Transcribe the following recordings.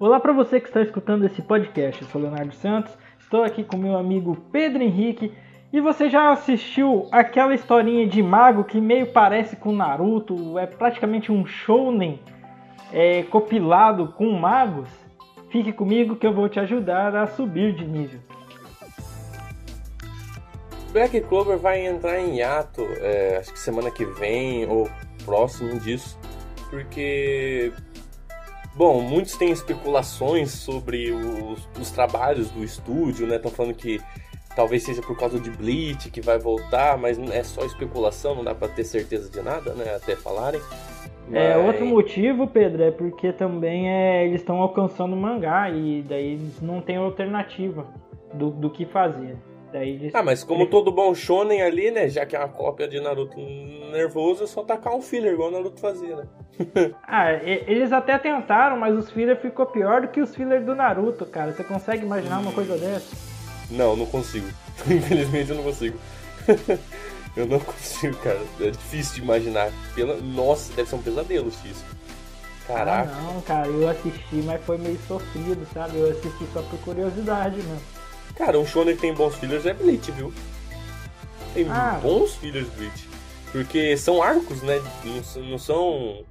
Olá para você que está escutando esse podcast. Eu sou Leonardo Santos, estou aqui com meu amigo Pedro Henrique. E você já assistiu aquela historinha de mago que meio parece com Naruto? É praticamente um shounen é, copilado com magos? Fique comigo que eu vou te ajudar a subir de nível. Black Clover vai entrar em hiato, é, acho que semana que vem ou próximo disso, porque Bom, muitos têm especulações sobre os, os trabalhos do estúdio, né? Estão falando que talvez seja por causa de Bleach que vai voltar, mas é só especulação, não dá para ter certeza de nada, né? Até falarem. É, mas... É, outro motivo, Pedro, é porque também é, eles estão alcançando o mangá e daí eles não têm alternativa do, do que fazer. Daí Ah, mas como todo bom shonen ali, né? Já que é uma cópia de Naruto nervoso, é só tacar um filler, igual o Naruto fazia, né? ah, eles até tentaram, mas os filler ficou pior do que os filler do Naruto, cara. Você consegue imaginar uma coisa dessa? Não, não consigo. Infelizmente eu não consigo. eu não consigo, cara. É difícil de imaginar. Pela... Nossa, deve ser um pesadelo isso. Caraca. Ah, não, cara, eu assisti, mas foi meio sofrido, sabe? Eu assisti só por curiosidade mesmo. Cara, um shonen que tem bons fillers é Bleach, viu? Tem ah. bons fillers Bleach. Porque são arcos, né? Não, não são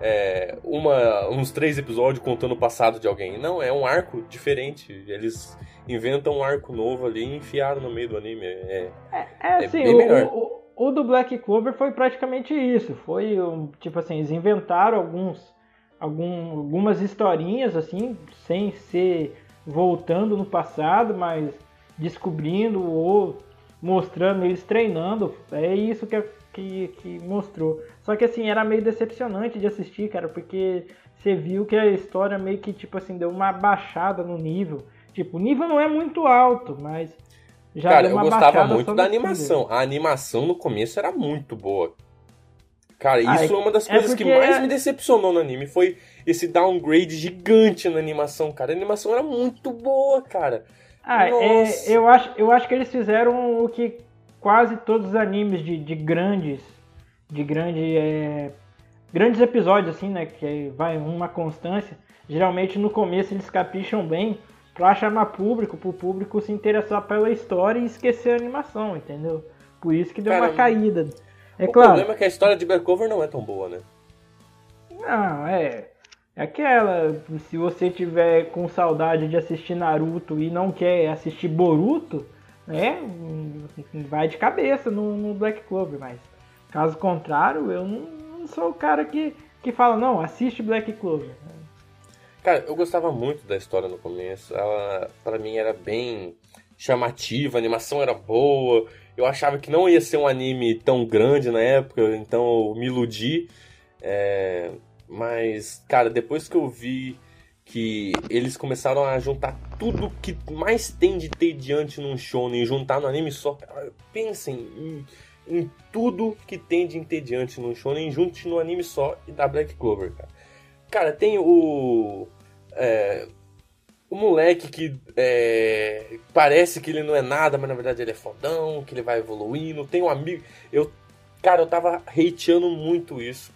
é, uma, uns três episódios contando o passado de alguém. Não, é um arco diferente. Eles inventam um arco novo ali e enfiaram no meio do anime. É, é, é, é assim, o, o, o, do Black Clover foi praticamente isso. Foi, tipo assim, eles inventaram alguns, algum, algumas historinhas, assim, sem ser voltando no passado, mas descobrindo ou mostrando eles treinando. É isso que, que, que mostrou. Só que assim, era meio decepcionante de assistir, cara, porque você viu que a história meio que, tipo assim, deu uma baixada no nível. Tipo, o nível não é muito alto, mas já Cara, eu gostava muito da animação. A animação no começo era muito boa. Cara, ah, isso é uma das é coisas que mais é... me decepcionou no anime. Foi esse downgrade gigante na animação, cara. A animação era muito boa, cara. Ah, é, eu, acho, eu acho que eles fizeram o que quase todos os animes de, de grandes. De grande, é, grandes episódios, assim, né? Que vai uma constância. Geralmente no começo eles capricham bem pra chamar público, pro público se interessar pela história e esquecer a animação, entendeu? Por isso que deu Cara, uma caída. É o claro. problema é que a história de Backover não é tão boa, né? Não, é. É aquela, se você tiver com saudade de assistir Naruto e não quer assistir Boruto, né, vai de cabeça no, no Black Clover, mas caso contrário, eu não, não, sou o cara que, que fala, não, assiste Black Clover. Cara, eu gostava muito da história no começo, ela para mim era bem chamativa, a animação era boa, eu achava que não ia ser um anime tão grande na época, então eu me iludi. É, mas, cara, depois que eu vi que eles começaram a juntar tudo que mais tem de entediante num shonen e juntar no anime só. Pensem em, em, tudo que tem de entediante num shonen, junte no anime só e da Black Clover, cara. Cara, tem o. É, o moleque que é, parece que ele não é nada, mas na verdade ele é fodão, que ele vai evoluindo. Tem um amigo. Eu, cara, eu tava hateando muito isso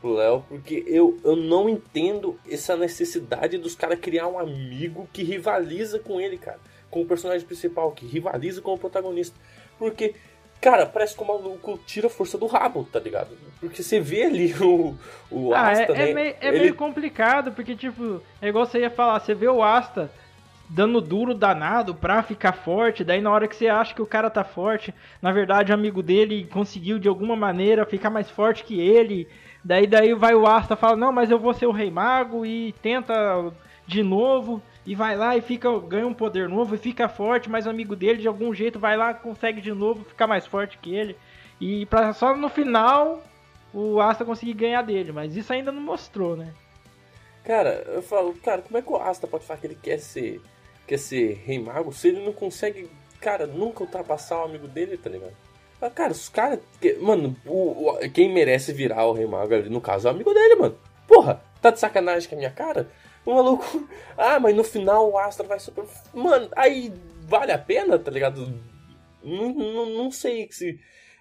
pro Léo, porque eu, eu não entendo essa necessidade dos caras criar um amigo que rivaliza com ele, cara. Com o personagem principal, que rivaliza com o protagonista. Porque, cara, parece que o maluco tira a força do rabo, tá ligado? Porque você vê ali o, o ah, Asta, é, né? É, meio, é ele... meio complicado, porque, tipo, é igual você ia falar, você vê o Asta dando duro danado pra ficar forte. Daí na hora que você acha que o cara tá forte, na verdade o amigo dele conseguiu de alguma maneira ficar mais forte que ele. Daí daí vai o Asta fala: "Não, mas eu vou ser o Rei Mago" e tenta de novo e vai lá e fica ganha um poder novo e fica forte, mas o amigo dele de algum jeito vai lá, consegue de novo ficar mais forte que ele. E para só no final o Asta conseguir ganhar dele, mas isso ainda não mostrou, né? Cara, eu falo, cara, como é que o Asta pode falar que ele quer ser quer ser Rei Mago se ele não consegue, cara, nunca ultrapassar o amigo dele, tá ligado? Ah, cara, os caras. Mano, o, o, quem merece virar o Rei Mago ali, no caso, é o amigo dele, mano. Porra, tá de sacanagem com a minha cara? O maluco. Ah, mas no final o Astra vai super. Mano, aí vale a pena, tá ligado? Não, não, sei se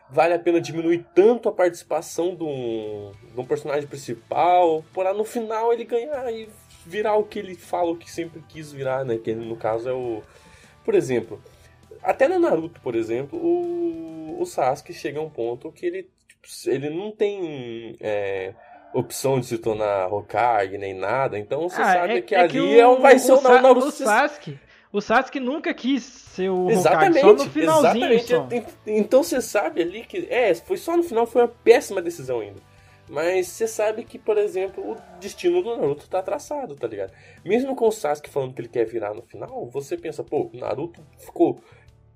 vale a pena diminuir tanto a participação de um, de um personagem principal, para no final ele ganhar e virar o que ele fala, o que sempre quis virar, né? Que no caso é o. Por exemplo, até no Naruto, por exemplo, o, o Sasuke chega a um ponto que ele, tipo, ele não tem é, opção de se tornar Hokage nem nada, então você ah, sabe é, que é ali que o, é um, vai ser o, o Naruto. O Sasuke, o Sasuke nunca quis ser o exatamente, Hokage, só no finalzinho. Exatamente. Só. Então você sabe ali que. É, foi só no final, foi uma péssima decisão ainda. Mas você sabe que, por exemplo, o destino do Naruto tá traçado, tá ligado? Mesmo com o Sasuke falando que ele quer virar no final, você pensa, pô, Naruto ficou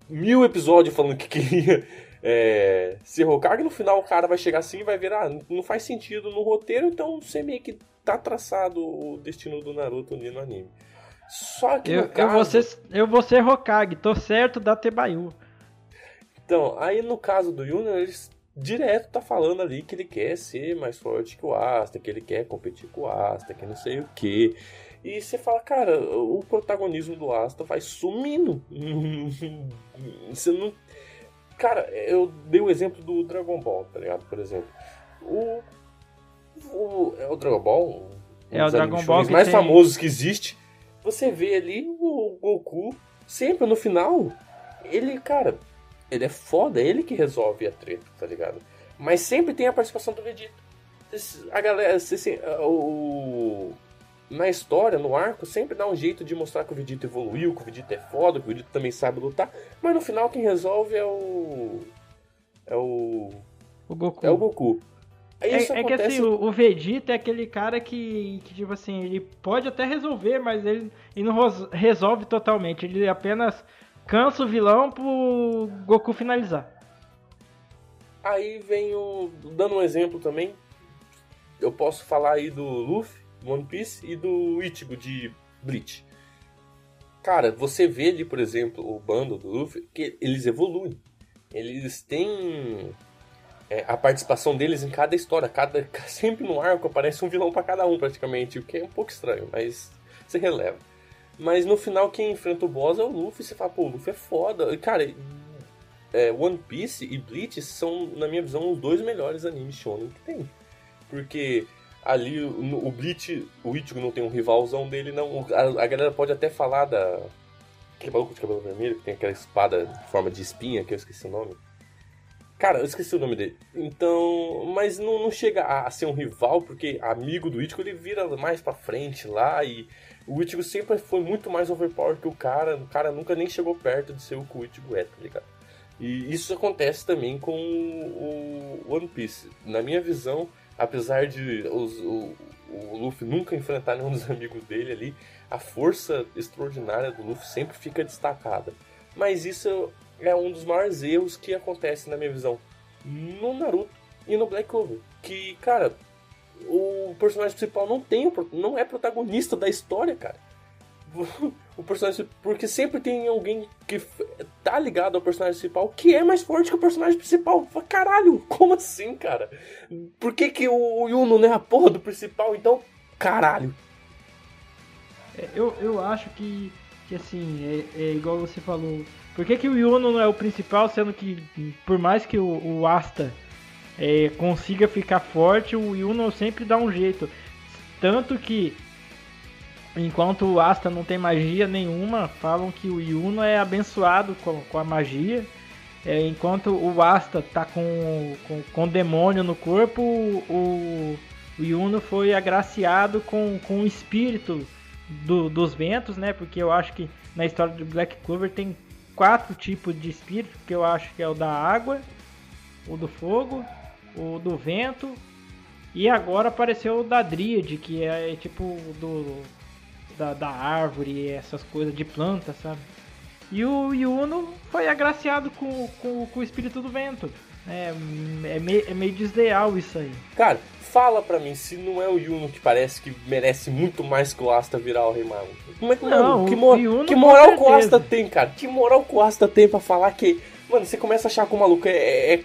mil episódios falando que queria é, ser Hokage, no final o cara vai chegar assim e vai virar. Não faz sentido no roteiro, então você meio que tá traçado o destino do Naruto ali no anime. Só que eu, caso... eu, vou ser, eu vou ser Hokage, tô certo da Tebayu. Então, aí no caso do Yuno, eles direto tá falando ali que ele quer ser mais forte que o Asta, que ele quer competir com o Asta, que não sei o que. E você fala, cara, o protagonismo do Asta vai sumindo. você não. Cara, eu dei o exemplo do Dragon Ball, tá ligado? Por exemplo. O. o é o Dragon Ball. Um é o Dragon Ball mais tem... famosos que existe. Você vê ali o Goku, sempre no final, ele, cara, ele é foda, é ele que resolve a treta, tá ligado? Mas sempre tem a participação do Vegeta. A galera, assim, o, na história, no arco, sempre dá um jeito de mostrar que o Vegeta evoluiu, que o Vegeta é foda, que o Vegeta também sabe lutar. Mas no final quem resolve é o. É o. O Goku. É o Goku. É, acontece... é, que assim, o, o, Vegeta é aquele cara que, que, tipo assim, ele pode até resolver, mas ele, ele não resolve totalmente. Ele apenas cansa o vilão pro Goku finalizar. Aí vem o. Dando um exemplo também, eu posso falar aí do Luffy, One Piece, e do Ichigo de Bleach. Cara, você vê ali, por exemplo, o bando do Luffy, que eles evoluem. Eles têm é, a participação deles em cada história. Cada, sempre no arco aparece um vilão para cada um, praticamente. O que é um pouco estranho, mas você releva. Mas no final, quem enfrenta o boss é o Luffy. Você fala, pô, o Luffy é foda. E, cara, é, One Piece e Bleach são, na minha visão, os dois melhores animes shonen que tem. Porque ali o, o Bleach, o Ichigo não tem um rivalzão dele, não. A, a galera pode até falar da. Aquele maluco de cabelo vermelho que tem aquela espada de forma de espinha, que eu esqueci o nome. Cara, eu esqueci o nome dele. Então, mas não, não chega a, ser um rival, porque amigo do Ichigo ele vira mais pra frente lá e o Ichigo sempre foi muito mais overpowered que o cara. O cara nunca nem chegou perto de ser o que o Ichigo é, tá ligado? E isso acontece também com o One Piece. Na minha visão, apesar de os, o, o Luffy nunca enfrentar nenhum dos amigos dele ali, a força extraordinária do Luffy sempre fica destacada. Mas isso é um dos maiores erros que acontece na minha visão no Naruto e no Black Clover. Que, cara, o personagem principal não tem, não é protagonista da história, cara. O personagem, porque sempre tem alguém que tá ligado ao personagem principal que é mais forte que o personagem principal. Caralho, como assim, cara? Por que, que o Yuno não é a porra do principal? Então, caralho. É, eu, eu acho que, que assim, é, é igual você falou. Por que, que o Yuno não é o principal, sendo que por mais que o, o Asta é, consiga ficar forte, o Yuno sempre dá um jeito. Tanto que, enquanto o Asta não tem magia nenhuma, falam que o Yuno é abençoado com, com a magia. É, enquanto o Asta tá com, com, com demônio no corpo, o, o Yuno foi agraciado com, com o espírito do, dos ventos, né? Porque eu acho que na história do Black Clover tem quatro tipos de espírito, que eu acho que é o da água, o do fogo, o do vento e agora apareceu o da Dríade, que é tipo do da, da árvore, essas coisas de planta, sabe? E o Yuno foi agraciado com, com, com o espírito do vento. É, é, meio, é meio desleal isso aí. Cara, fala pra mim se não é o Yuno que parece que merece muito mais que o Asta virar o Rei Mago. Como é que, não, mano, que, mo que moral que o Asta tem, cara? Que moral que o Asta tem pra falar que. Mano, você começa a achar que o maluco é, é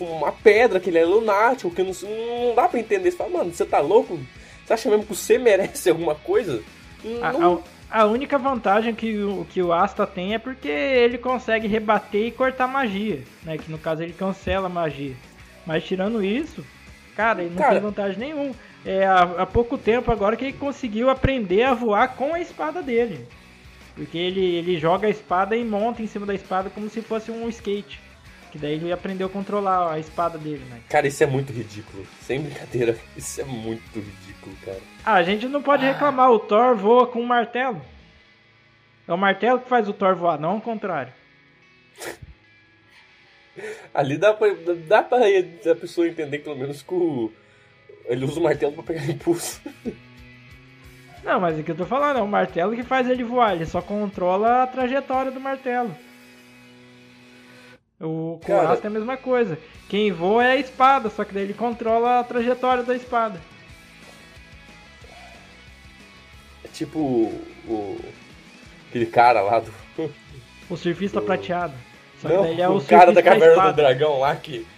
uma pedra, que ele é lunático, que não, não dá pra entender. Você fala, mano, você tá louco? Você acha mesmo que você merece alguma coisa? Não... A, a, única vantagem que o, que o Asta tem é porque ele consegue rebater e cortar magia, né? Que no caso ele cancela a magia. Mas tirando isso, cara, ele não cara... tem vantagem nenhuma. é, há, há pouco tempo agora que ele conseguiu aprender a voar com a espada dele. Porque ele, ele joga a espada e monta em cima da espada como se fosse um skate. Que daí ele aprendeu a controlar a espada dele, né? Cara, isso é muito ridículo. Sem brincadeira. Isso é muito ridículo, cara. Ah, a gente não pode ah. reclamar. O Thor voa com um martelo. É o martelo que faz o Thor voar, não o contrário. Ali dá pra, dá pra a pessoa entender pelo menos que o, ele usa o martelo pra pegar impulso. Não, mas é que eu tô falando, é o martelo que faz ele voar, ele só controla a trajetória do martelo. O Coraça é a mesma coisa. Quem voa é a espada, só que daí ele controla a trajetória da espada. É tipo o. aquele cara lá do. O surfista prateado. Só Não, é o, o cara da caverna do dragão lá que.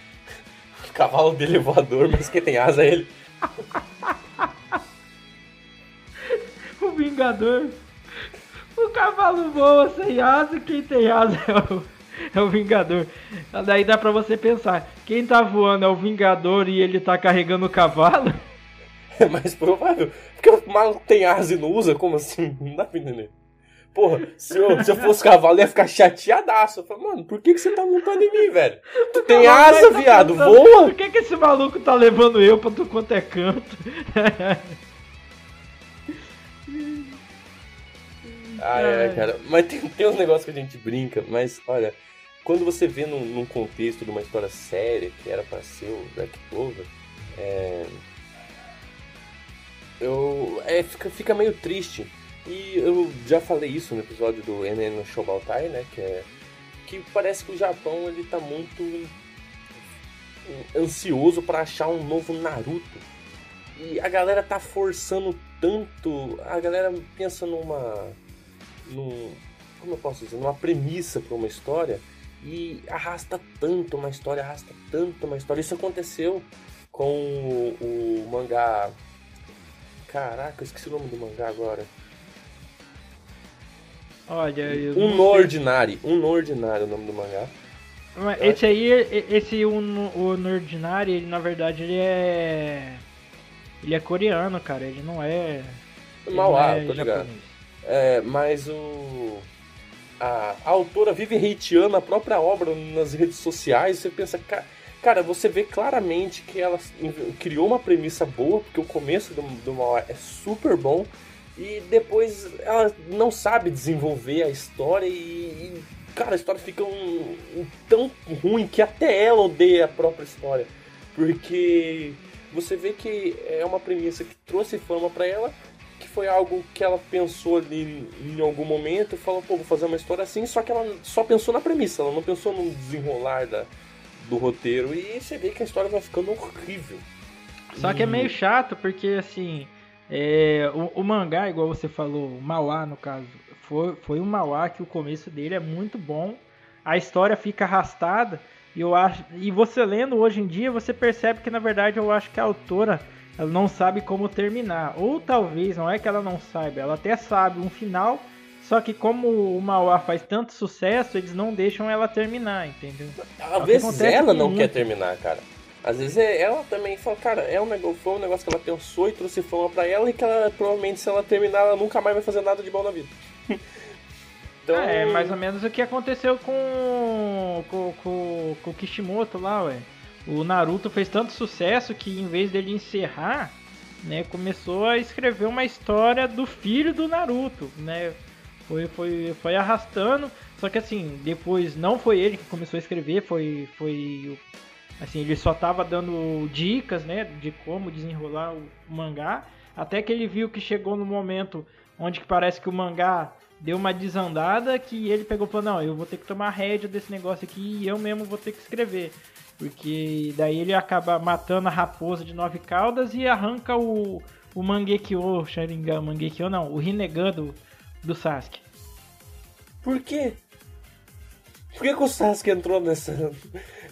O cavalo dele é voador, mas quem tem asa é ele. o Vingador. O cavalo voa sem asa, quem tem asa é o, é o Vingador. Daí dá pra você pensar, quem tá voando é o Vingador e ele tá carregando o cavalo? É mais provável. Porque o maluco tem asa e não usa? Como assim? Não dá pra entender. Porra, se eu, se eu fosse cavalo, eu ia ficar chateadaço. Eu falei, mano, por que, que você tá montando em mim, velho? Tu tem asa, tá viado, pensando, voa! Por que, que esse maluco tá levando eu pra tu quanto é canto? ai, ai, cara. Mas tem, tem uns negócios que a gente brinca, mas olha, quando você vê num, num contexto de uma história séria, que era pra ser o Black Clover, é. Eu. É, fica, fica meio triste e eu já falei isso no episódio do Enen no né? Que é que parece que o Japão ele tá muito ansioso para achar um novo Naruto. E a galera tá forçando tanto, a galera pensa numa num, como eu posso dizer, numa premissa para uma história e arrasta tanto uma história, arrasta tanto uma história. Isso aconteceu com o, o mangá Caraca, eu esqueci o nome do mangá agora. Olha, um no ordinário, um no ordinário é o nome do mangá. Mas esse aí, esse um, o no ordinário, ele na verdade ele é ele é coreano, cara, ele não é Mauá, é tô ligado. É, mas o a, a autora vive hateando a própria obra nas redes sociais, você pensa, cara, cara, você vê claramente que ela criou uma premissa boa, porque o começo do, do é super bom, e depois ela não sabe desenvolver a história e, e cara, a história fica um, um, tão ruim que até ela odeia a própria história. Porque você vê que é uma premissa que trouxe fama para ela, foi algo que ela pensou ali em algum momento, falou, pô, vou fazer uma história assim, só que ela só pensou na premissa, ela não pensou no desenrolar da, do roteiro, e você vê que a história vai ficando horrível. Só que é meio chato, porque assim, é, o, o, mangá, igual você falou, o Mauá no caso, foi, foi um Mauá que o começo dele é muito bom, a história fica arrastada, e eu acho. E você lendo hoje em dia, você percebe que na verdade eu acho que a autora ela não sabe como terminar. Ou talvez, não é que ela não saiba, ela até sabe um final, só que como o Mauá faz tanto sucesso, eles não deixam ela terminar, entendeu? Às vezes ela não muito. quer terminar, cara. Às vezes é, ela também fala, cara, é um negócio, foi um negócio que ela pensou e trouxe fama pra ela e que ela provavelmente, se ela terminar, ela nunca mais vai fazer nada de bom na vida. então... É, mais ou menos o que aconteceu com, com, com, com o Kishimoto lá, ué. O Naruto fez tanto sucesso que em vez dele encerrar, né, começou a escrever uma história do filho do Naruto, né? Foi, foi, foi arrastando, só que assim, depois não foi ele que começou a escrever, foi, foi Assim, ele só tava dando dicas, né, de como desenrolar o mangá, até que ele viu que chegou no momento onde que parece que o mangá deu uma desandada, que ele pegou e falou, não, eu vou ter que tomar rédea desse negócio aqui e eu mesmo vou ter que escrever. Porque daí ele acaba matando a raposa de nove caudas e arranca o, o Mangekyo, Sharingan, Mangekyo não, o Rinnegan do, do Sasuke. Por quê? Por que, que o Sasuke entrou nessa...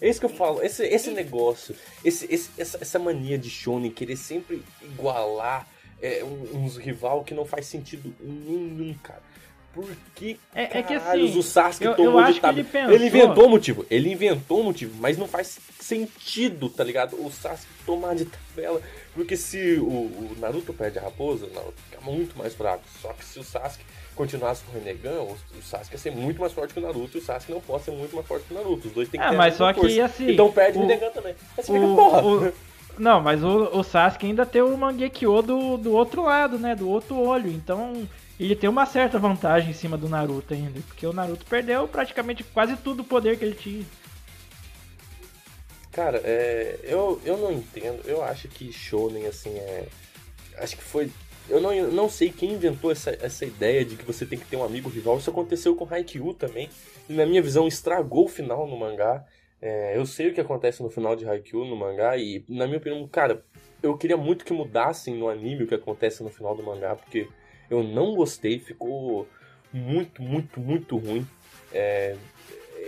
É isso que eu falo. Esse, esse negócio, esse, esse, essa, essa mania de Shonen querer sempre igualar é, uns rival que não faz sentido nenhum, cara. Por que é, é que assim, o Sasuke eu, tomou eu de tab... ele, pensou... ele inventou o motivo, ele inventou o motivo, mas não faz sentido, tá ligado? O Sasuke tomar de tabela, porque se o, o Naruto perde a raposa, o Naruto fica muito mais fraco. Só que se o Sasuke continuasse com o Renegan, o, o Sasuke ia ser muito mais forte que o Naruto e o Sasuke não pode ser muito mais forte que o Naruto. Os dois têm que é, ter mas só força. que assim. Então perde o, o Renegan também. O, fica, porra. O, não, mas o, o Sasuke ainda tem o Mangekyo do, do outro lado, né? Do outro olho. Então ele tem uma certa vantagem em cima do Naruto ainda. Porque o Naruto perdeu praticamente quase tudo o poder que ele tinha. Cara, é, eu, eu não entendo. Eu acho que Shonen, assim, é. Acho que foi. Eu não, não sei quem inventou essa, essa ideia de que você tem que ter um amigo rival. Isso aconteceu com Haikyuu também. E na minha visão, estragou o final no mangá. É, eu sei o que acontece no final de Haikyuu no mangá. E, na minha opinião, cara, eu queria muito que mudassem no anime o que acontece no final do mangá. Porque eu não gostei. Ficou muito, muito, muito ruim. É,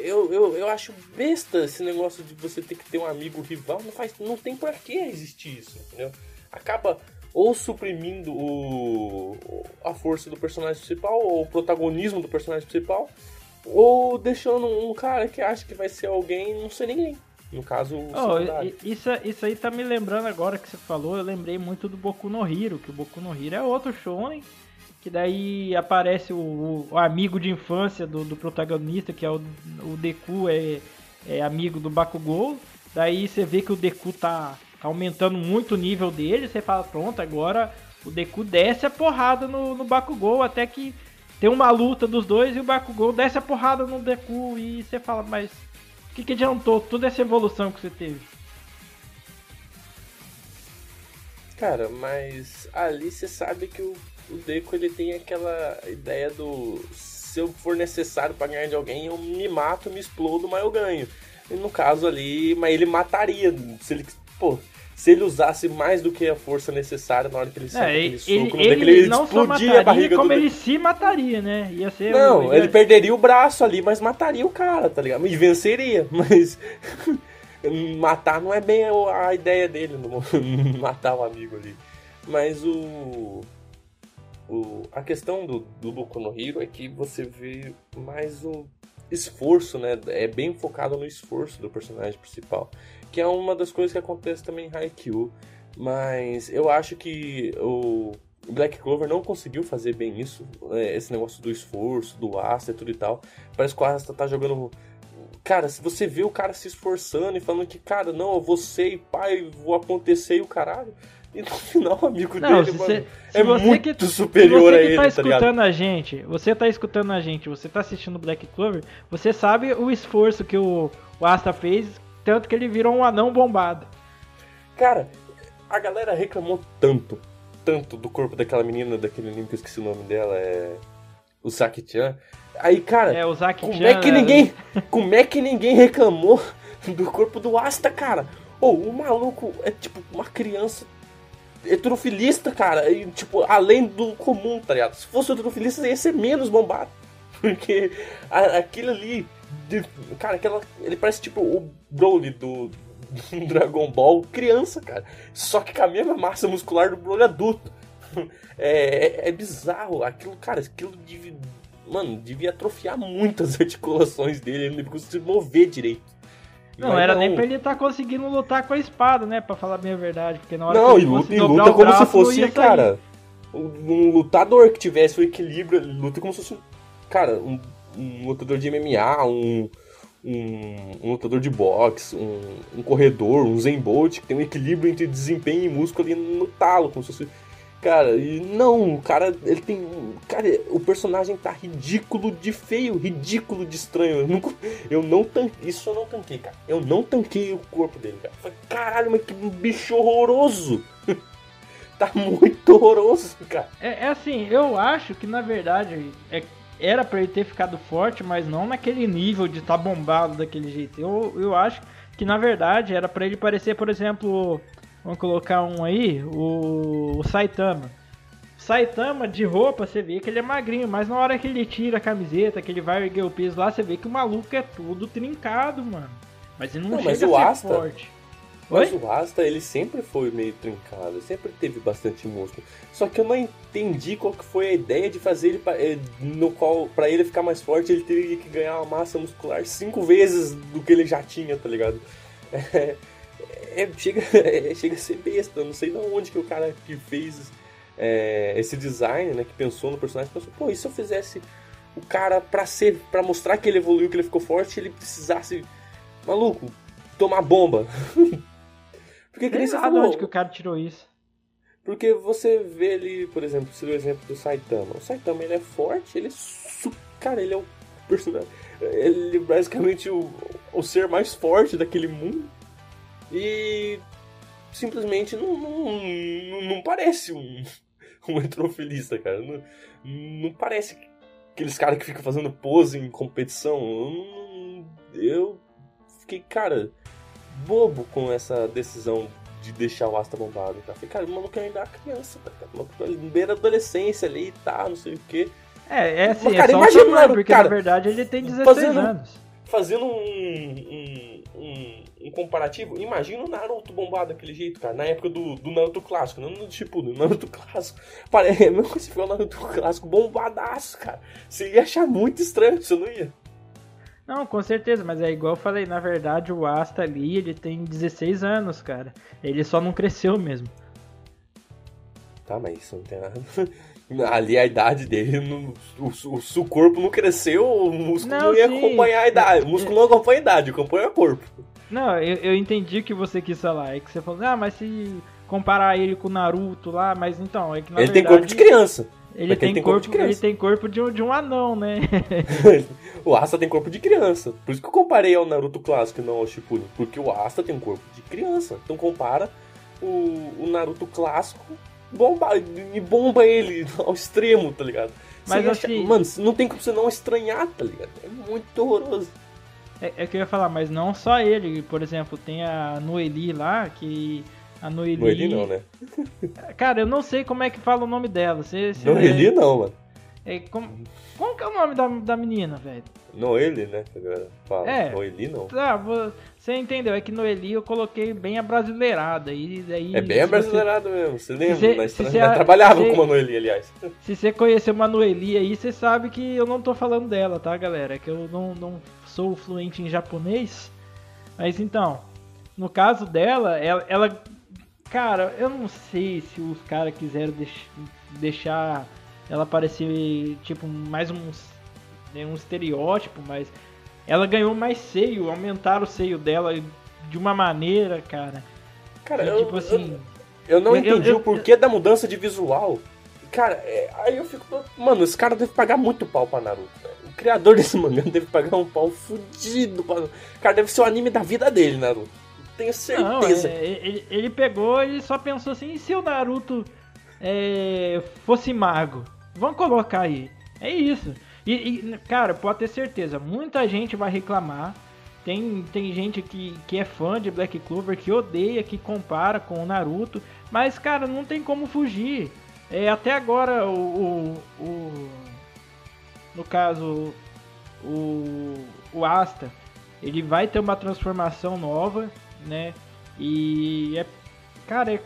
eu, eu, eu acho besta esse negócio de você ter que ter um amigo rival. Não, faz, não tem por que existir isso, entendeu? Acaba ou suprimindo o, a força do personagem principal, ou o protagonismo do personagem principal, ou deixando um cara que acha que vai ser alguém não ser ninguém. No caso, o oh, isso, isso aí tá me lembrando agora que você falou, eu lembrei muito do Boku no Hero, que o Boku no Hero é outro shonen, que daí aparece o, o amigo de infância do, do, protagonista, que é o, o Deku, é, é amigo do Bakugou, daí você vê que o Deku tá Tá aumentando muito o nível dele. Você fala, pronto, agora o Deku desce a porrada no, no Bakugou até que tem uma luta dos dois e o Bakugou desce a porrada no Deku e você fala, mas o que, que adiantou toda essa evolução que você teve? Cara, mas ali você sabe que o, o Deku ele tem aquela ideia do se eu for necessário para ganhar de alguém, eu me mato, me explodo, mas eu ganho. E no caso ali, mas ele mataria se ele, pô, se ele usasse mais do que a força necessária na hora que ele é, aquele soco, ele, ele, ele não explodia mataria, a barriga como do... ele se mataria, né? Ia ser Não, um... ele perderia o braço ali, mas mataria o cara, tá ligado? E venceria, mas matar não é bem a ideia dele, matar o amigo ali. Mas o o, a questão do, do Boku no Hero é que você vê mais o esforço, né? É bem focado no esforço do personagem principal que é uma das coisas que acontece também em Haikyuu. Mas eu acho que o Black Clover não conseguiu fazer bem isso, né? esse negócio do esforço, do Asta e tudo e tal. Parece que o Asta tá jogando. Cara, se você vê o cara se esforçando e falando que, cara, não, eu vou ser pai, vou acontecer e o caralho. E no final, amigo não, dele, mano, é muito que, superior a ele, tá escutando tá a gente, você tá escutando a gente, você tá assistindo Black Clover, você sabe o esforço que o, o Asta fez tanto que ele virou um anão bombado. Cara, a galera reclamou tanto, tanto do corpo daquela menina, daquele anime que eu esqueci o nome dela, é. O Saki-chan. Aí, cara, é, como é que né? ninguém. como é que ninguém reclamou do corpo do Asta, cara? Ou oh, o maluco é tipo uma criança heterofilista, cara. E, tipo, além do comum, tá ligado? Se fosse heterofilista, ia ser menos bombado. Porque a, aquilo ali de, cara, aquela, ele parece tipo o Broly do, do Dragon Ball criança, cara. Só que com a mesma massa muscular do Broly adulto. É, é, é bizarro. Aquilo, cara, aquilo devia, mano, devia atrofiar muitas articulações dele. Ele não conseguia mover direito. Não, Mas era não... nem pra ele estar tá conseguindo lutar com a espada, né? Pra falar a minha verdade. Porque na hora não, que ele luta, luta como se fosse, cara, um lutador que tivesse o equilíbrio. Ele luta como se fosse, cara, um um lutador de MMA, um, um, um lutador de boxe, um, um, corredor, um Zen Bolt, que tem um equilíbrio entre desempenho e músculo ali no talo, como se fosse... Cara, e não, o cara, ele tem. Cara, o personagem tá ridículo de feio, ridículo de estranho. Eu não, eu não tanquei. Isso eu não tanquei, cara. Eu não tanquei o corpo dele, cara. Falei, caralho, mas que bicho horroroso! tá muito horroroso, cara. É, é, assim, eu acho que na verdade é era para ele ter ficado forte, mas não naquele nível de tá bombado daquele jeito. Eu, eu acho que na verdade era para ele parecer, por exemplo, vamos colocar um aí, o, o Saitama. Saitama de roupa, você vê que ele é magrinho, mas na hora que ele tira a camiseta, que ele vai erguer o peso lá, você vê que o maluco é tudo trincado, mano. Mas ele não, não chega a ser Asta, forte. Mas o Asta, ele sempre foi meio trincado, sempre teve bastante músculo. Só que eu não entendi qual que foi a ideia de fazer ele pra, eh, no qual para ele ficar mais forte, ele teria que ganhar uma massa muscular cinco vezes do que ele já tinha, tá ligado? É, é, chega, é, chega a ser besta, eu não sei de onde que o cara que fez é, esse design, né, que pensou no personagem, pensou, pô, e se eu fizesse o cara pra ser, para mostrar que ele evoluiu, que ele ficou forte, ele precisasse, maluco, tomar bomba. Porque que nem você falou. onde que o cara tirou isso? Porque você vê ali, por exemplo, se o exemplo do Saitama. O Saitama ele é forte, ele é. Cara, ele é o personagem. Ele é basicamente o, o ser mais forte daquele mundo. E simplesmente não, não, não parece um, um heterofilista, cara. Não, não parece aqueles caras que ficam fazendo pose em competição. Eu, eu fiquei, cara, bobo com essa decisão de deixar o Asta bombado. Cara. Falei, cara, o maluco ainda é criança, tá? O maluco tá beira adolescência ali e tá, não sei o quê. É, é assim, Mas, cara, é imagina, um porque cara, na verdade ele tem 16 fazendo, anos. Fazendo um, um, um, um, comparativo, imagina o Naruto bombado daquele jeito, cara, na época do, do Naruto clássico, não no Shippuden, no Naruto clássico. Parece, mesmo que você o Naruto clássico bombadaço, cara. Você ia achar muito estranho, você não ia? Não, com certeza, mas é igual eu falei, na verdade o Asta ali, ele tem 16 anos, cara. Ele só não cresceu mesmo. Tá, mas isso não tem nada. Ali a idade dele, no, o, o, o, corpo não cresceu, o músculo não, não ia sim. acompanhar a idade. O músculo não acompanha a idade, acompanha o corpo. Não, eu, eu entendi o que você quis falar. É que você falou, ah, mas se comparar ele com o Naruto lá, mas então, é que na Ele verdade, tem corpo de criança. Ele tem, tem, corpo, corpo ele tem corpo de um, de um anão, né? o Asta tem corpo de criança. Por isso que eu comparei ao Naruto clássico e não ao Shippuden. Porque o Asta tem um corpo de criança. Então compara o, o Naruto clássico bomba, e bomba ele ao extremo, tá ligado? Mas assim... Mano, não tem como você não estranhar, tá ligado? É muito horroroso. É, é que eu ia falar, mas não só ele. Por exemplo, tem a Noeli lá, que a Noeli. Noeli não, né? Cara, eu não sei como é que fala o nome dela. Você, você Noeli é... não, mano. É, como, como que é o nome da, da menina, velho? Noeli, né? Agora fala. É. Noeli não. Tá, você entendeu? É que Noeli eu coloquei bem a brasileirada. E, aí, é bem a brasileirada você... mesmo. Você lembra? Você, nós, nós trabalhava com uma Noeli, aliás. Se você conhecer uma Noeli aí, você sabe que eu não tô falando dela, tá, galera? Que eu não, não sou fluente em japonês. Mas então, no caso dela, ela, ela Cara, eu não sei se os caras quiseram deix deixar ela parecer tipo mais um, né, um estereótipo, mas ela ganhou mais seio, aumentaram o seio dela de uma maneira, cara. Cara, eu, tipo assim. Eu, eu não eu, entendi eu, o porquê da mudança de visual. Cara, é, aí eu fico. Mano, esse cara deve pagar muito pau pra Naruto, velho. O criador desse mangá deve pagar um pau fudido pra. Cara, deve ser o anime da vida dele, Naruto tenho certeza. Não, é, ele, ele pegou e só pensou assim: e se o Naruto é, fosse mago? Vamos colocar aí. É isso. E, e, cara, pode ter certeza, muita gente vai reclamar. Tem, tem gente que, que é fã de Black Clover, que odeia, que compara com o Naruto. Mas, cara, não tem como fugir. É, até agora, o, o, o no caso, o, o Asta, ele vai ter uma transformação nova né? E é, cara, é,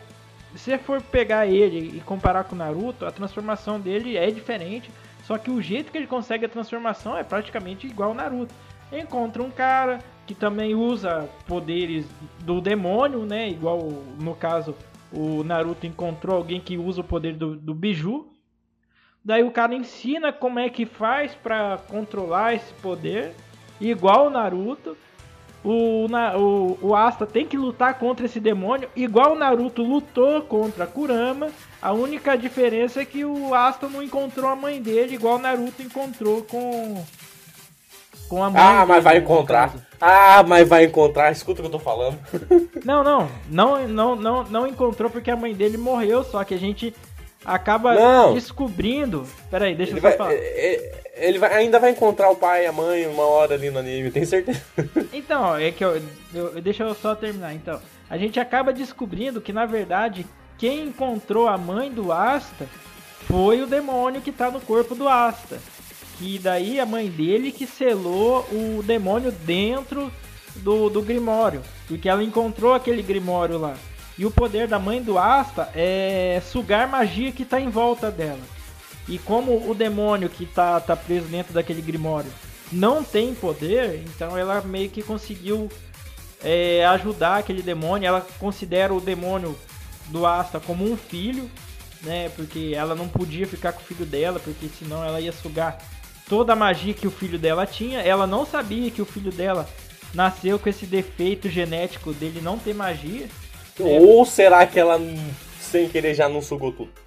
se você for pegar ele e comparar com o Naruto, a transformação dele é diferente, só que o jeito que ele consegue a transformação é praticamente igual ao Naruto. Encontra um cara que também usa poderes do demônio, né? Igual no caso o Naruto encontrou alguém que usa o poder do, do Biju. Daí o cara ensina como é que faz para controlar esse poder, igual o Naruto o, o, o Asta tem que lutar contra esse demônio, igual o Naruto lutou contra a Kurama. A única diferença é que o Asta não encontrou a mãe dele, igual o Naruto encontrou com. Com a mãe ah, dele, mas vai encontrar. Ah, mas vai encontrar. Escuta o que eu tô falando. não, não, não, não, não, não encontrou porque a mãe dele morreu. Só que a gente acaba não. descobrindo. Peraí, deixa ele eu só vai, falar. É, é, ele vai, ainda vai encontrar o pai e a mãe uma hora ali no anime, tem certeza. Então, é que eu, eu, deixa eu só terminar. Então, a gente acaba descobrindo que na verdade quem encontrou a mãe do Asta foi o demônio que tá no corpo do Asta. Que daí a mãe dele que selou o demônio dentro do, do Grimório, porque ela encontrou aquele Grimório lá. E o poder da mãe do Asta é sugar magia que está em volta dela. E como o demônio que está tá preso dentro daquele Grimório não tem poder, então ela meio que conseguiu é, ajudar aquele demônio. Ela considera o demônio do Asta como um filho, né? Porque ela não podia ficar com o filho dela, porque senão ela ia sugar toda a magia que o filho dela tinha. Ela não sabia que o filho dela nasceu com esse defeito genético dele não ter magia. Né? Ou será que ela, sem querer, já não sugou tudo?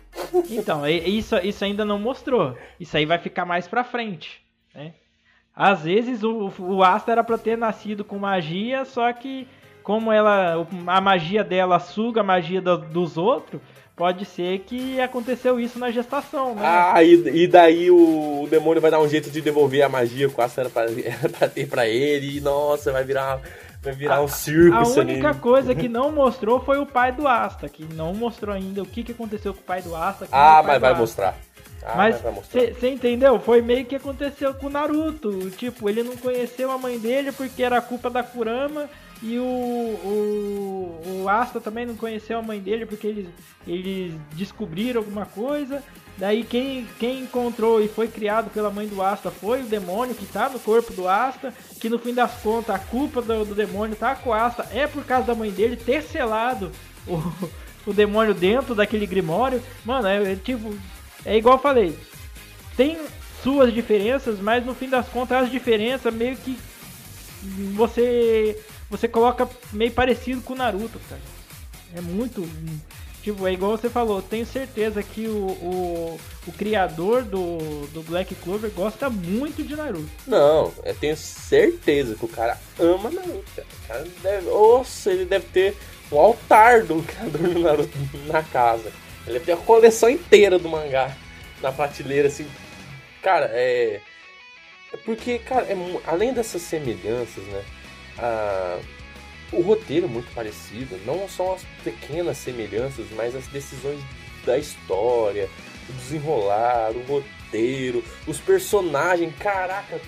Então, isso, isso ainda não mostrou. Isso aí vai ficar mais pra frente, né? Às vezes o, o Asta era pra ter nascido com magia, só que como ela a magia dela suga a magia do, dos outros, pode ser que aconteceu isso na gestação, né? Ah, e, e daí o, o, demônio vai dar um jeito de devolver a magia que o Asta era pra, era pra ter pra ele, e nossa, vai virar Vai virar a, um circo A única coisa que não mostrou foi o pai do Asta, que não mostrou ainda o que, que aconteceu com o pai do Asta. Ah, mas vai Asta. mostrar. Ah, mas você entendeu? Foi meio que aconteceu com o Naruto. Tipo, ele não conheceu a mãe dele porque era culpa da Kurama. E o, o, o Asta também não conheceu a mãe dele porque eles, eles descobriram alguma coisa. Daí quem, quem encontrou e foi criado pela mãe do Asta foi o demônio que está no corpo do Asta, que no fim das contas a culpa do, do demônio tá com o Asta é por causa da mãe dele ter selado o, o demônio dentro daquele grimório. Mano, é, é tipo, é igual eu falei, tem suas diferenças, mas no fim das contas as diferenças meio que você você coloca meio parecido com o Naruto, cara. É muito Tipo, é igual você falou, tenho certeza que o, o, o, criador do, do Black Clover gosta muito de Naruto. Não, eu tenho certeza que o cara ama Naruto, cara. O cara deve, ou ele deve ter um altar do criador do Naruto na casa. Ele ter a coleção inteira do mangá na prateleira, assim. Cara, é. É porque, cara, é, além dessas semelhanças, né? A o roteiro é muito parecido, não só as pequenas semelhanças, mas as decisões da história, o desenrolar, o roteiro, os personagens, caraca,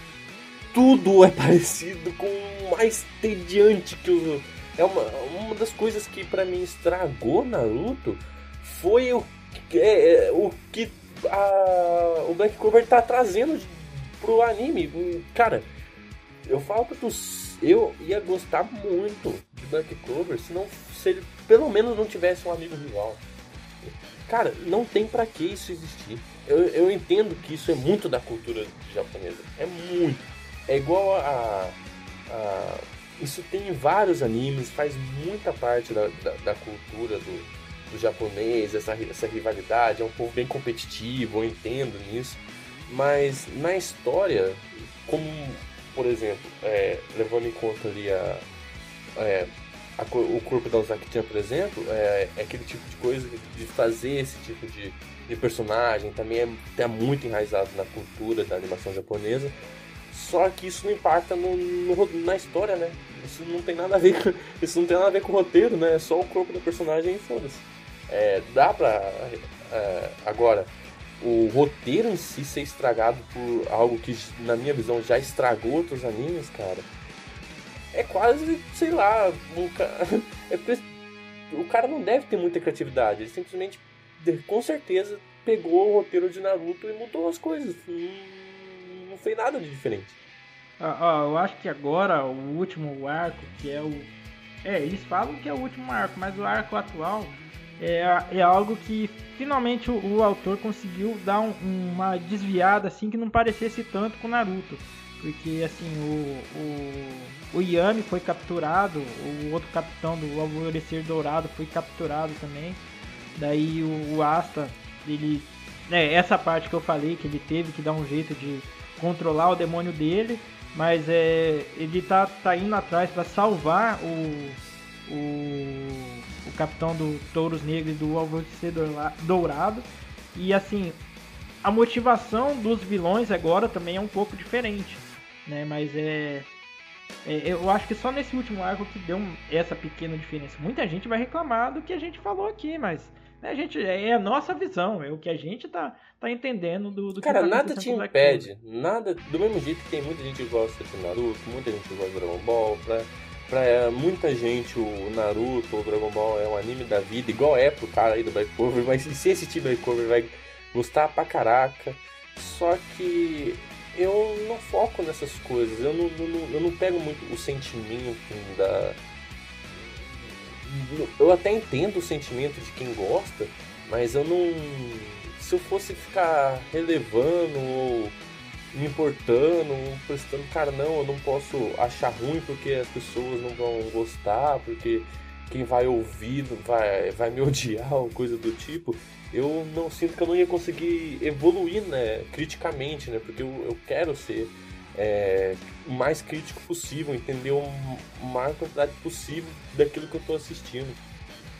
tudo é parecido com o mais tediante que o é uma, uma das coisas que para mim estragou Naruto foi o, é, é, o que a, o Black Clover tá trazendo pro anime. Cara, eu falo pra tu eu ia gostar muito de Black Clover se, não, se ele pelo menos não tivesse um amigo rival. Cara, não tem para que isso existir. Eu, eu entendo que isso é muito da cultura japonesa. É muito. É igual a, a isso tem em vários animes, faz muita parte da, da, da cultura do, do japonês, essa, essa rivalidade. É um povo bem competitivo, eu entendo nisso. Mas na história, como por exemplo, é, levando em conta ali a, é, a, o corpo da Ozaki-chan, por exemplo, é, é, aquele tipo de coisa de fazer esse tipo de, de personagem, também é tá muito enraizado na cultura da animação japonesa. Só que isso não impacta no, no, na história, né? Isso não tem nada a ver com, isso não tem nada a ver com o roteiro, né? É só o corpo da personagem e foda-se. É, dá pra. É, agora, o roteiro em si ser estragado por algo que, na minha visão, já estragou outros animes, cara, é quase, sei lá, um cara, é, o cara não deve ter muita criatividade, ele simplesmente, com certeza, pegou o roteiro de Naruto e mudou as coisas, não, fez nada de diferente. Ah, ah, eu acho que agora o último arco, que é o. É, eles falam que é o último arco, mas o arco atual é, é algo que finalmente o, o autor conseguiu dar um, uma desviada assim que não parecesse tanto com Naruto. Porque assim, o, o, o Yami foi capturado, o outro capitão do Alvorecer Dourado foi capturado também. Daí o, o Asta, ele. É, essa parte que eu falei, que ele teve que dar um jeito de controlar o demônio dele, mas é, ele tá, tá indo atrás para salvar o, o o capitão do Touros Negros e do Alvorecer Dourado. E assim, a motivação dos vilões agora também é um pouco diferente, né? Mas é, é eu acho que só nesse último arco que deu essa pequena diferença. Muita gente vai reclamar do que a gente falou aqui, mas né, a gente é a nossa visão, é o que a gente tá, tá entendendo do, do Cara, que tá nada te impede, nada, do mesmo jeito que tem muita gente que gosta de Naruto, muita gente que gosta de Dragon Ball, pra pra muita gente o Naruto ou Dragon Ball é um anime da vida, igual é pro cara aí do Black Clover, mas se assistir Black Clover vai gostar pra caraca. Só que eu não foco nessas coisas, eu não, não, eu não pego muito o sentimento da. Eu até entendo o sentimento de quem gosta, mas eu não. Se eu fosse ficar relevando ou me importando, prestando, cara, não, eu não posso achar ruim porque as pessoas não vão gostar, porque quem vai ouvir vai, vai me odiar ou coisa do tipo, eu não sinto que eu não ia conseguir evoluir, né, criticamente, né, porque eu, eu quero ser é, o mais crítico possível, entender a maior quantidade possível daquilo que eu estou assistindo.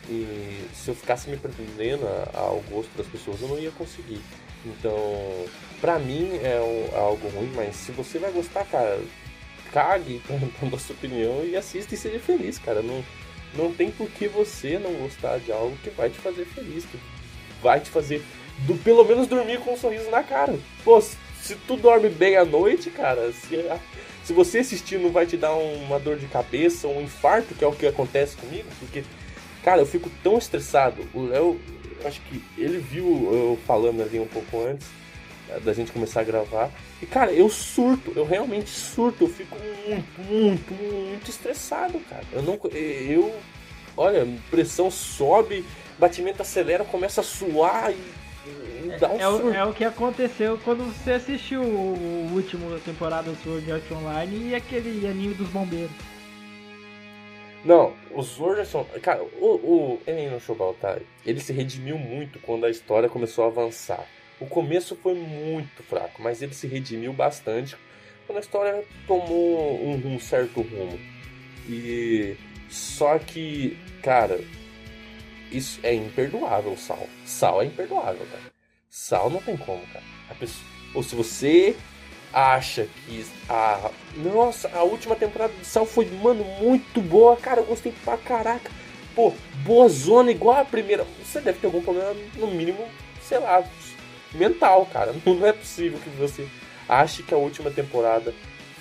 E se eu ficasse me prendendo ao gosto das pessoas, eu não ia conseguir. Então, pra mim é, é algo ruim, mas se você vai gostar, cara, cague pra, sua opinião e assista e seja feliz, cara. Não, não tem por que você não gostar de algo que vai te fazer feliz, que vai te fazer do, pelo menos dormir com um sorriso na cara. Pô, se tu dorme bem à noite, cara, se, se você assistir não vai te dar uma dor de cabeça, um infarto, que é o que acontece comigo, porque, cara, eu fico tão estressado. O Léo, acho que ele viu eu falando ali um pouco antes eh, da gente começar a gravar. E cara, eu surto, eu realmente surto, eu fico muito, muito, muito estressado, cara. Eu não. Eu. Olha, pressão sobe, batimento acelera, começa a suar e. Dá um é, o, é o que aconteceu quando você assistiu o último temporada do Sword Art Online e aquele anime dos bombeiros. Não, os Sword são. Cara, o, o Enem no Shobal, tá? Ele se redimiu muito quando a história começou a avançar. O começo foi muito fraco, mas ele se redimiu bastante quando a história tomou um, um certo rumo. E. Só que, cara, isso é imperdoável, Sal. Sal é imperdoável, cara. Sal não tem como, cara. Pessoa... Ou se você acha que a. Nossa, a última temporada de Sal foi, mano, muito boa, cara. Eu gostei pra caraca. Pô, boa zona igual a primeira. Você deve ter algum problema, no mínimo, sei lá, mental, cara. Não é possível que você ache que a última temporada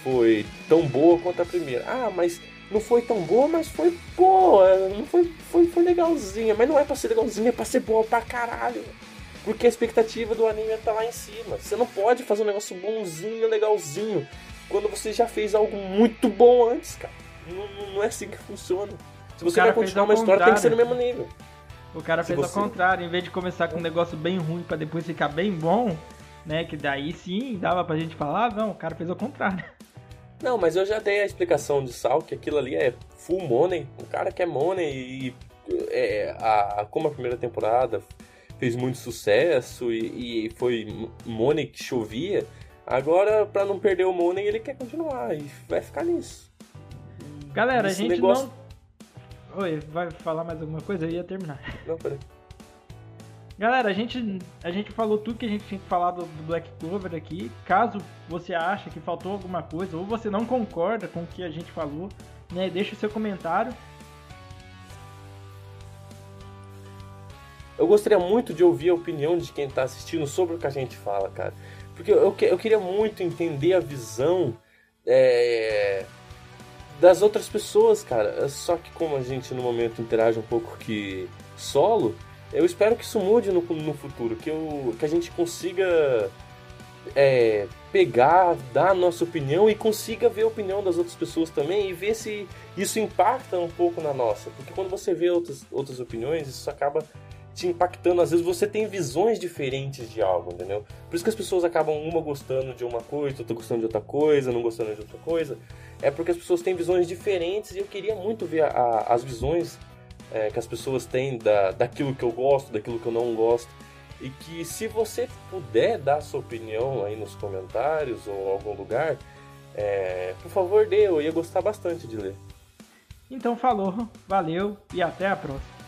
foi tão boa quanto a primeira. Ah, mas não foi tão boa, mas foi boa. Não foi, foi, foi legalzinha. Mas não é pra ser legalzinha, é pra ser boa pra caralho. Porque a expectativa do anime tá lá em cima. Você não pode fazer um negócio bonzinho, legalzinho, quando você já fez algo muito bom antes, cara. Não, não é assim que funciona. Se você vai continuar uma história, tem que ser no mesmo nível. O cara fez você... ao contrário, em vez de começar com um negócio bem ruim para depois ficar bem bom, né? Que daí sim dava pra gente falar, não, o cara fez ao contrário. Não, mas eu já dei a explicação de Sal, que aquilo ali é full money. O cara quer money e é, a, como a primeira temporada fez muito sucesso e, e foi money que chovia, agora para não perder o money ele quer continuar e vai ficar nisso. Galera, Esse a gente negócio... não... Oi, vai falar mais alguma coisa? Eu ia terminar. Não, peraí. Galera, a gente, a gente falou tudo que a gente tinha que falar do, do Black Clover aqui. Caso você ache que faltou alguma coisa ou você não concorda com o que a gente falou, né, deixa o seu comentário. Eu gostaria muito de ouvir a opinião de quem está assistindo sobre o que a gente fala, cara. Porque eu, eu queria muito entender a visão é, das outras pessoas, cara. Só que como a gente no momento interage um pouco que solo, eu espero que isso mude no, no futuro, que, eu, que a gente consiga é, pegar, dar a nossa opinião e consiga ver a opinião das outras pessoas também e ver se isso impacta um pouco na nossa. Porque quando você vê outras, outras opiniões, isso acaba te impactando. Às vezes você tem visões diferentes de algo, entendeu? Por isso que as pessoas acabam uma gostando de uma coisa, outra gostando de outra coisa, não gostando de outra coisa. É porque as pessoas têm visões diferentes e eu queria muito ver a, a, as visões é, que as pessoas têm da, daquilo que eu gosto, daquilo que eu não gosto. E que se você puder dar sua opinião aí nos comentários ou em algum lugar, é, por favor dê, eu ia gostar bastante de ler. Então falou, valeu e até a próxima.